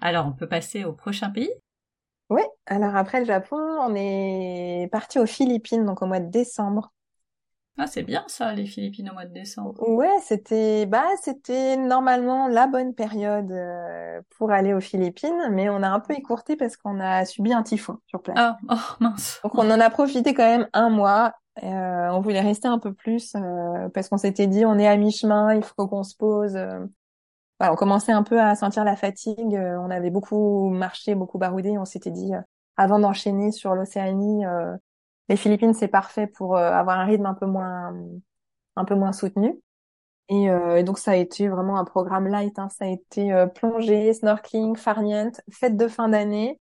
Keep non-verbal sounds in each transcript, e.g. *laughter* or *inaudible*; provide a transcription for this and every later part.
Alors, on peut passer au prochain pays? Oui, alors après le Japon, on est parti aux Philippines, donc au mois de décembre. Ah, c'est bien ça, les Philippines au mois de décembre. Ouais, c'était bah c'était normalement la bonne période euh, pour aller aux Philippines, mais on a un peu écourté parce qu'on a subi un typhon sur place. Ah, oh mince. Donc on en a profité quand même un mois. Euh, on voulait rester un peu plus euh, parce qu'on s'était dit on est à mi-chemin, il faut qu'on se pose. On commençait un peu à sentir la fatigue. euh, on avait beaucoup marché, beaucoup baroudé. On s'était dit euh, avant d'enchaîner sur l'Océanie, euh, les Philippines c'est parfait pour avoir un rythme un peu moins soutenu. Et, donc ça a été vraiment un programme light. Hein. Ça a été plongée, snorkeling, farniente, fête de fin d'année.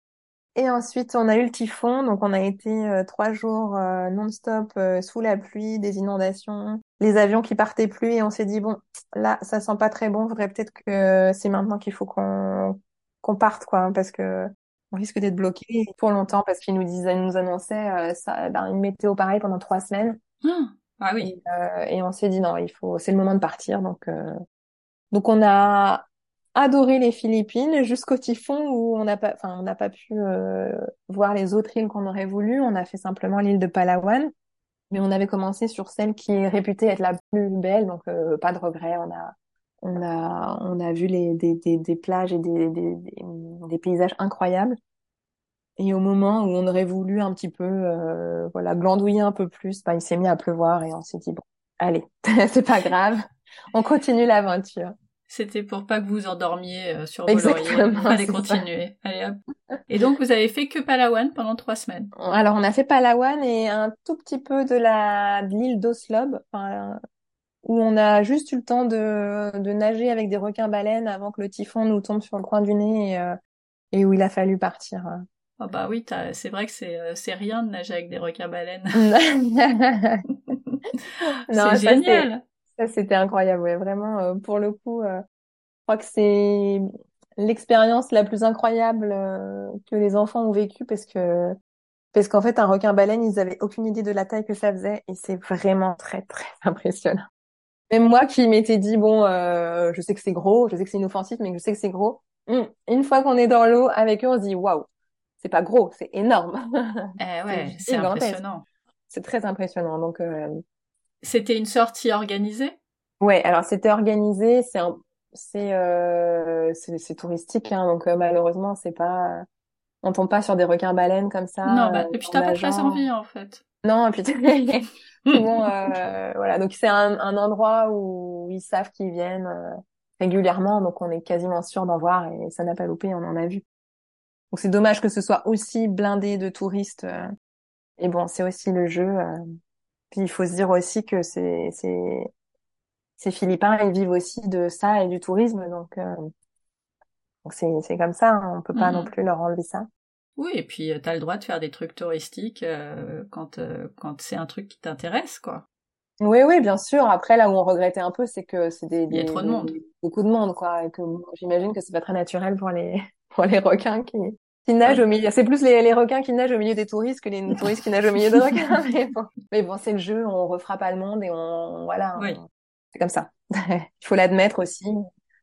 Et ensuite on a eu le typhon. Donc on a été trois jours non-stop sous la pluie, des inondations, les avions qui partaient plus. Et on s'est dit bon là ça sent pas très bon. Faudrait peut-être que c'est maintenant qu'il faut qu'on qu'on parte quoi, hein, parce que on risque d'être bloqué pour longtemps parce qu'ils nous disaient, ils nous annonçaient euh, ça, ben, une météo pareille pendant trois semaines. Ah, ah oui. Et, euh, et on s'est dit non, il faut, c'est le moment de partir. Donc, euh, donc on a adoré les Philippines jusqu'au typhon où on n'a pas, enfin, on n'a pas pu euh, voir les autres îles qu'on aurait voulu. On a fait simplement l'île de Palawan, mais on avait commencé sur celle qui est réputée être la plus belle, donc euh, pas de regret. On a, on a, on a vu des, des, des plages et des, des, des, des paysages incroyables. Et au moment où on aurait voulu un petit peu, euh, voilà, glandouiller un peu plus, bah, il s'est mis à pleuvoir et on s'est dit bon, allez, *laughs* c'est pas grave, on continue l'aventure. C'était pour pas que vous endormiez euh, sur vos lauriers. Exactement, Allez, c'est ça. continuer. Allez, hop. Et donc, vous avez fait que Palawan pendant trois semaines. Alors on a fait Palawan et un tout petit peu de la de l'île d'Oslob, enfin, où on a juste eu le temps de, de nager avec des requins-baleines avant que le typhon nous tombe sur le coin du nez et, euh, et où il a fallu partir. Ah bah oui, c'est vrai que c'est euh, c'est rien de nager avec des requins-baleines. *laughs* *laughs* C'est génial. Ça, c'était incroyable, ouais, vraiment, euh, pour le coup, euh, je crois que c'est l'expérience la plus incroyable euh, que les enfants ont vécue parce que parce qu'en fait, un requin-baleine, ils avaient aucune idée de la taille que ça faisait et c'est vraiment très, très *laughs* impressionnant. Même moi qui m'étais dit, bon, euh, je sais que c'est gros, je sais que c'est inoffensif, mais je sais que c'est gros. hum, une fois qu'on est dans l'eau avec eux, on se dit, waouh, c'est pas gros, c'est énorme. Eh *laughs* ouais, C'est impressionnant. C'est très impressionnant. Donc, euh, C'était une sortie organisée? Ouais, alors c'était organisé, c'est un, c'est euh, c'est c'est touristique, hein, donc euh, malheureusement c'est pas, on tombe pas sur des requins-baleines comme ça. Non, bah, euh, et puis en t'as pas très nageant. envie en fait. Non, et puis bon, *laughs* euh, voilà, donc c'est un, un endroit où ils savent qu'ils viennent euh, régulièrement, donc on est quasiment sûr d'en voir et ça n'a pas loupé, on en a vu. Donc c'est dommage que ce soit aussi blindé de touristes. euh, et bon, c'est aussi le jeu. Puis il faut se dire aussi que c'est c'est ces Philippins, ils vivent aussi de ça et du tourisme, donc euh, donc c'est comme ça, hein, on peut pas non plus leur enlever ça. Oui, et puis euh, t'as le droit de faire des trucs touristiques euh, quand euh, quand c'est un truc qui t'intéresse, quoi. Oui, oui, bien sûr. Après, là où on regrettait un peu, c'est que c'est des, Il y a trop de des- monde. beaucoup de monde, quoi, et que j'imagine que c'est pas très naturel pour les *laughs* pour les requins qui qui nagent au milieu. C'est plus les, les requins qui nagent au milieu des touristes que les *laughs* touristes qui nagent au milieu des requins. *laughs* Mais bon, mais bon, c'est le jeu, on refera pas le monde et on voilà, Oui. on- c'est comme ça. *laughs* Il faut l'admettre aussi.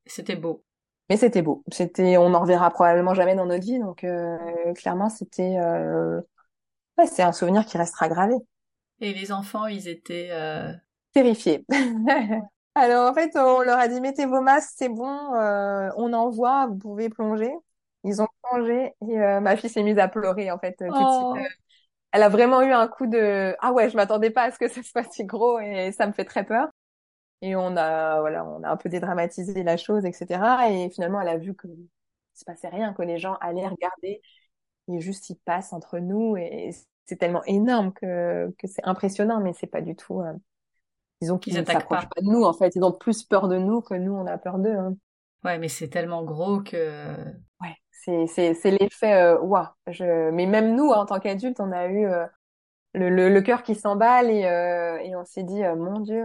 C'était beau. Mais c'était beau. C'était, on en reverra probablement jamais dans notre vie, donc euh, clairement c'était, euh, ouais, c'est un souvenir qui restera gravé. Et les enfants, ils étaient euh, Terrifiés. Alors en fait, on leur a dit mettez vos masques, c'est bon, euh, on envoie, vous pouvez plonger. Ils ont plongé et euh, ma fille s'est mise à pleurer en fait euh, tout de Oh. suite. Elle a vraiment eu un coup de ah ouais, je m'attendais pas à ce que ce soit si gros et ça me fait très peur. Et on a voilà, on a un peu dédramatisé la chose, etc. Et finalement, elle a vu que se passait rien, que les gens allaient regarder et juste ils passent entre nous et c'est tellement énorme que que c'est impressionnant, mais c'est pas du tout. euh, Disons qu'ils Ils ne s'approchent pas. pas de nous en fait. Ils ont plus peur de nous que nous on a peur d'eux. hein. Ouais, mais c'est tellement gros que Ouais, c'est c'est c'est l'effet waouh. Je mais même nous hein, en tant qu'adultes, on a eu euh, le, le le cœur qui s'emballe et euh, et on s'est dit euh, mon Dieu,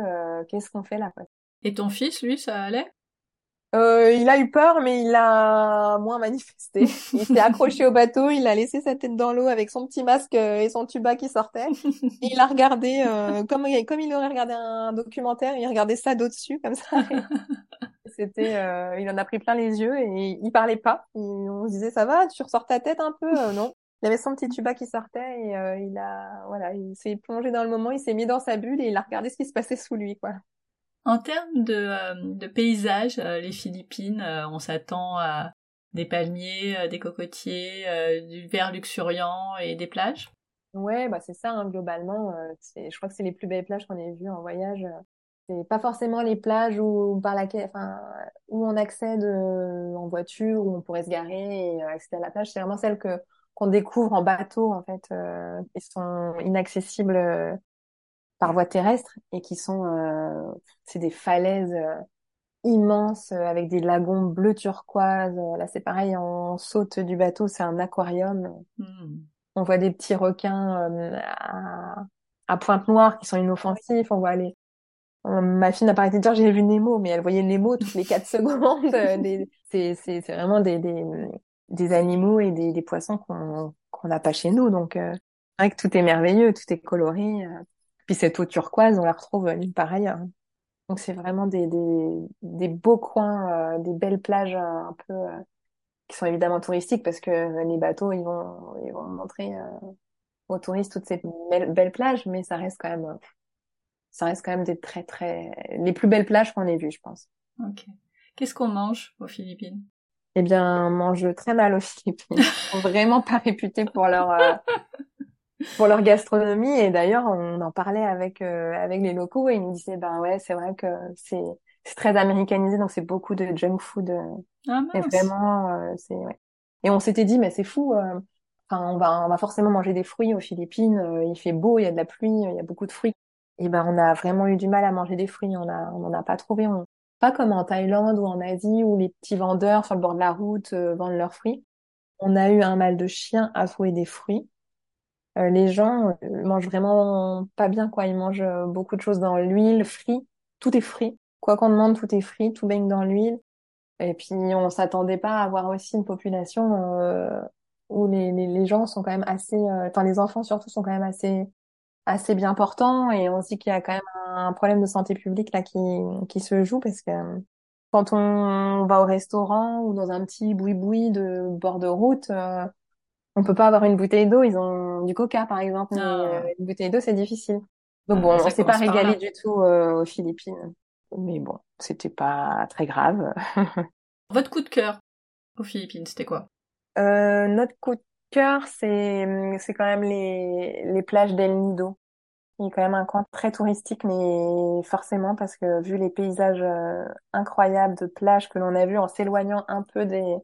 qu'est-ce qu'on fait là quoi. Et ton fils, lui, ça allait? Il a eu peur, mais il a moins manifesté. *laughs* Il s'est accroché au bateau, il a laissé sa tête dans l'eau avec son petit masque et son tuba qui sortait. *laughs* Et il a regardé, comme, comme il aurait regardé un documentaire, il regardait ça d'au-dessus, comme ça. *laughs* C'était, euh, il en a pris plein les yeux et il parlait pas. on se disait ça va, tu ressors ta tête un peu, euh, non. Il avait son petit tuba qui sortait et euh, il a, voilà, il s'est plongé dans le moment, il s'est mis dans sa bulle et il a regardé ce qui se passait sous lui, quoi. En termes de, de paysage, les Philippines, on s'attend à des palmiers, des cocotiers, du vert luxuriant et des plages? Ouais, bah c'est ça, hein, globalement. je crois que c'est les plus belles plages qu'on ait vues en voyage c'est pas forcément les plages où par laquelle, enfin, où on accède euh, en voiture, où on pourrait se garer et euh, accéder à la plage. C'est vraiment celles que qu'on découvre en bateau en fait, euh, qui sont inaccessibles euh, par voie terrestre et qui sont, c'est des falaises immenses avec des lagons bleu turquoise. Là, c'est pareil, on saute du bateau, c'est un aquarium. Hmm. On voit des petits requins à, à pointe noire qui sont inoffensifs. On voit les Ma fille n'a pas arrêté de dire j'ai vu Nemo, mais elle voyait Nemo toutes les quatre *laughs* secondes. c'est, c'est, vraiment des, animaux et des, poissons qu'on n'a pas chez nous. Donc, euh, c'est vrai que tout est merveilleux, tout est coloré. Euh. Puis cette eau turquoise, on la retrouve nulle part. Donc c'est vraiment des, beaux coins, euh, des belles plages un peu qui sont évidemment touristiques parce que les bateaux ils vont vont montrer aux touristes toutes ces belles, belles plages, mais ça reste quand même ça reste quand même des très très les plus belles plages qu'on ait vues, je pense. Ok. Qu'est-ce qu'on mange aux Philippines? Eh bien, on mange très mal aux Philippines. *laughs* Ils sont vraiment pas réputés pour leur euh, pour leur gastronomie et d'ailleurs on en parlait avec euh, avec les locaux et ils nous disaient ben ouais c'est vrai que c'est c'est très américanisé donc c'est beaucoup de junk food. Euh, ah, et vraiment c'est ouais. Et on s'était dit mais c'est fou. Enfin, on va, on va forcément manger des fruits aux Philippines. il fait beau, il y a de la pluie, il y a beaucoup de fruits et ben on a vraiment eu du mal à manger des fruits. On a, on n'en a pas trouvé. On... Pas comme en Thaïlande ou en Asie où les petits vendeurs sur le bord de la route euh, vendent leurs fruits. On a eu un mal de chien à trouver des fruits. Euh, les gens euh, mangent vraiment pas bien quoi. Ils mangent beaucoup de choses dans l'huile, frit. Tout est frit. Quoi qu'on demande, tout est frit, tout baigne dans l'huile. Et puis on s'attendait pas à avoir aussi une population où les, les, les, gens sont quand même assez, enfin les enfants surtout sont quand même assez assez bien portant et on se dit qu'il y a quand même un problème de santé publique là qui, qui se joue parce que quand on va au restaurant ou dans un petit boui-boui de bord de route, euh, on peut pas avoir une bouteille d'eau. Ils ont du coca par exemple, mais ah. euh, une bouteille d'eau c'est difficile. Donc bon, on s'est pas régalé du tout euh, aux Philippines, mais bon, c'était pas très grave. *laughs* Votre coup de cœur aux Philippines, c'était quoi? Euh, Notre coup de cœur, c'est c'est quand même les les plages d'El Nido. Il y quand même un coin très touristique, mais forcément parce que vu les paysages euh, incroyables de plages que l'on a vus en s'éloignant un peu des,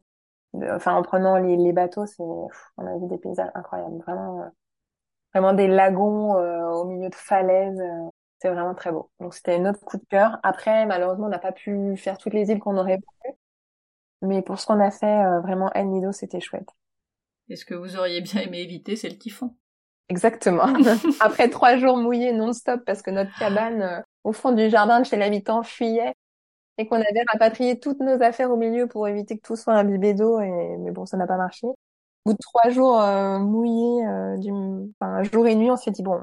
enfin en prenant les, les bateaux, c'est on a vu des paysages incroyables, vraiment euh, vraiment des lagons euh, au milieu de falaises. c'est vraiment très beau. Donc c'était notre coup de cœur. Après, malheureusement, on n'a pas pu faire toutes les îles qu'on aurait voulu. Mais pour ce qu'on a fait, vraiment El Nido, c'était chouette. Et ce que vous auriez bien aimé éviter, c'est le typhon. Exactement. *laughs* Après trois jours mouillés non-stop parce que notre cabane euh, au fond du jardin de chez l'habitant fuyait et qu'on avait rapatrié toutes nos affaires au milieu pour éviter que tout soit imbibé d'eau et mais bon ça n'a pas marché. Au bout de trois jours euh, mouillés, euh, du... enfin, jour et nuit, on s'est dit bon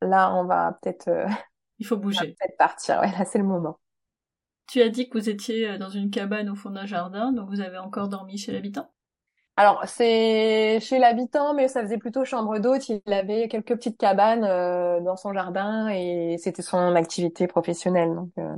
là on va peut-être *laughs* il faut bouger, peut-être partir. Ouais là c'est le moment. Tu as dit que vous étiez dans une cabane au fond d'un jardin, donc vous avez encore dormi chez l'habitant? Alors c'est chez l'habitant, mais ça faisait plutôt chambre d'hôte. Il avait quelques petites cabanes euh, dans son jardin et c'était son activité professionnelle. Donc, euh.